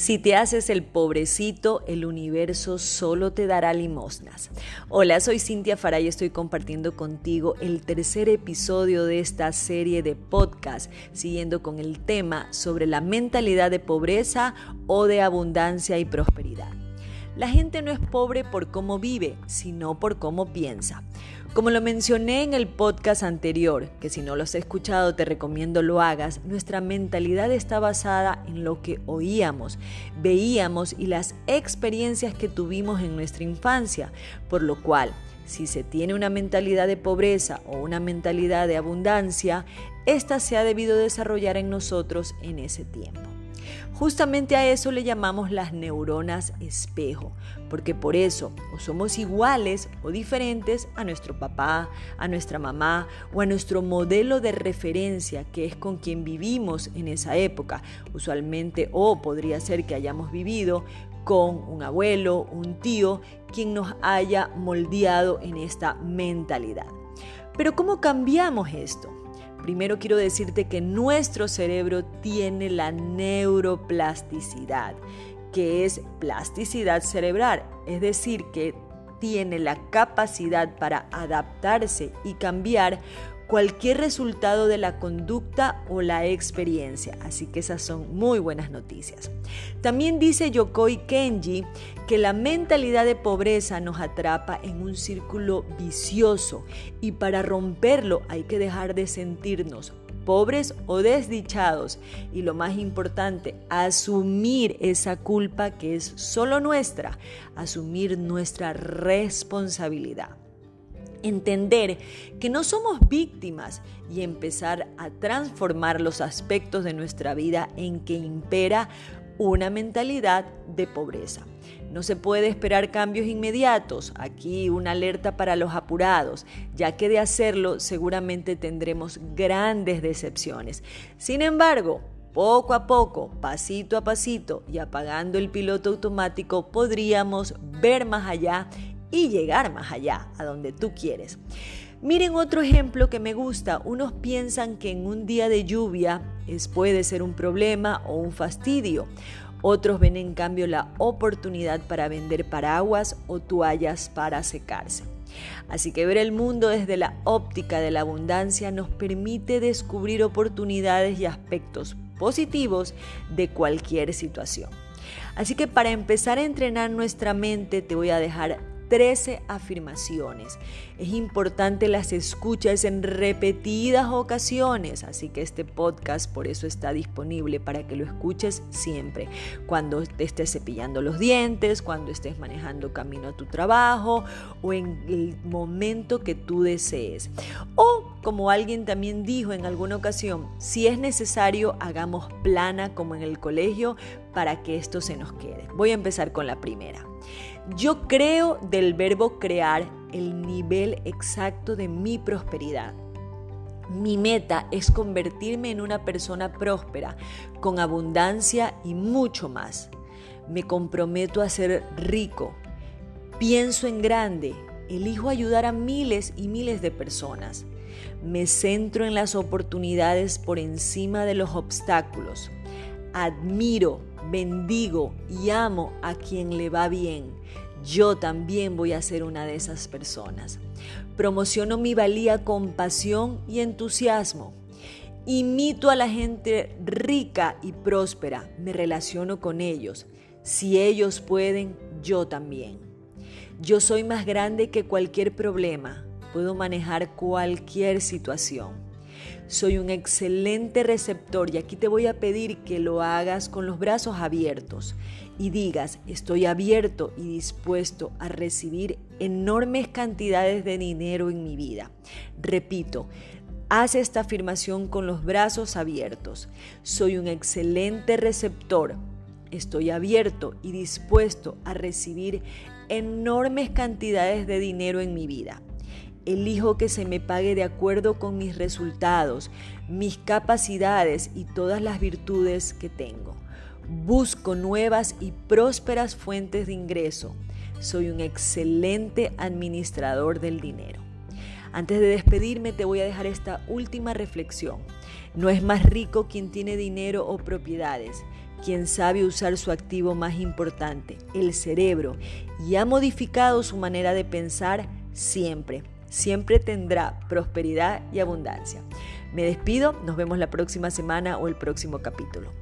Si te haces el pobrecito, el universo solo te dará limosnas. Hola, soy Cintia Faray y estoy compartiendo contigo el tercer episodio de esta serie de podcast, siguiendo con el tema sobre la mentalidad de pobreza o de abundancia y prosperidad. La gente no es pobre por cómo vive, sino por cómo piensa. Como lo mencioné en el podcast anterior, que si no lo has escuchado te recomiendo lo hagas, nuestra mentalidad está basada en lo que oíamos, veíamos y las experiencias que tuvimos en nuestra infancia, por lo cual si se tiene una mentalidad de pobreza o una mentalidad de abundancia, esta se ha debido desarrollar en nosotros en ese tiempo. Justamente a eso le llamamos las neuronas espejo, porque por eso o somos iguales o diferentes a nuestro papá, a nuestra mamá o a nuestro modelo de referencia que es con quien vivimos en esa época, usualmente o podría ser que hayamos vivido con un abuelo, un tío, quien nos haya moldeado en esta mentalidad. Pero ¿cómo cambiamos esto? Primero quiero decirte que nuestro cerebro tiene la neuroplasticidad, que es plasticidad cerebral, es decir, que tiene la capacidad para adaptarse y cambiar cualquier resultado de la conducta o la experiencia. Así que esas son muy buenas noticias. También dice Yokoi Kenji que la mentalidad de pobreza nos atrapa en un círculo vicioso y para romperlo hay que dejar de sentirnos pobres o desdichados y lo más importante, asumir esa culpa que es solo nuestra, asumir nuestra responsabilidad entender que no somos víctimas y empezar a transformar los aspectos de nuestra vida en que impera una mentalidad de pobreza. No se puede esperar cambios inmediatos. Aquí una alerta para los apurados, ya que de hacerlo seguramente tendremos grandes decepciones. Sin embargo, poco a poco, pasito a pasito y apagando el piloto automático, podríamos ver más allá y llegar más allá, a donde tú quieres. Miren otro ejemplo que me gusta. Unos piensan que en un día de lluvia es, puede ser un problema o un fastidio. Otros ven en cambio la oportunidad para vender paraguas o toallas para secarse. Así que ver el mundo desde la óptica de la abundancia nos permite descubrir oportunidades y aspectos positivos de cualquier situación. Así que para empezar a entrenar nuestra mente te voy a dejar 13 afirmaciones. Es importante las escuchas en repetidas ocasiones, así que este podcast por eso está disponible para que lo escuches siempre, cuando te estés cepillando los dientes, cuando estés manejando camino a tu trabajo o en el momento que tú desees. O como alguien también dijo en alguna ocasión, si es necesario, hagamos plana como en el colegio para que esto se nos quede. Voy a empezar con la primera. Yo creo del verbo crear el nivel exacto de mi prosperidad. Mi meta es convertirme en una persona próspera, con abundancia y mucho más. Me comprometo a ser rico. Pienso en grande. Elijo ayudar a miles y miles de personas. Me centro en las oportunidades por encima de los obstáculos. Admiro, bendigo y amo a quien le va bien. Yo también voy a ser una de esas personas. Promociono mi valía con pasión y entusiasmo. Imito a la gente rica y próspera. Me relaciono con ellos. Si ellos pueden, yo también. Yo soy más grande que cualquier problema. Puedo manejar cualquier situación. Soy un excelente receptor y aquí te voy a pedir que lo hagas con los brazos abiertos y digas, estoy abierto y dispuesto a recibir enormes cantidades de dinero en mi vida. Repito, haz esta afirmación con los brazos abiertos. Soy un excelente receptor. Estoy abierto y dispuesto a recibir enormes cantidades de dinero en mi vida. Elijo que se me pague de acuerdo con mis resultados, mis capacidades y todas las virtudes que tengo. Busco nuevas y prósperas fuentes de ingreso. Soy un excelente administrador del dinero. Antes de despedirme te voy a dejar esta última reflexión. No es más rico quien tiene dinero o propiedades, quien sabe usar su activo más importante, el cerebro, y ha modificado su manera de pensar siempre, siempre tendrá prosperidad y abundancia. Me despido, nos vemos la próxima semana o el próximo capítulo.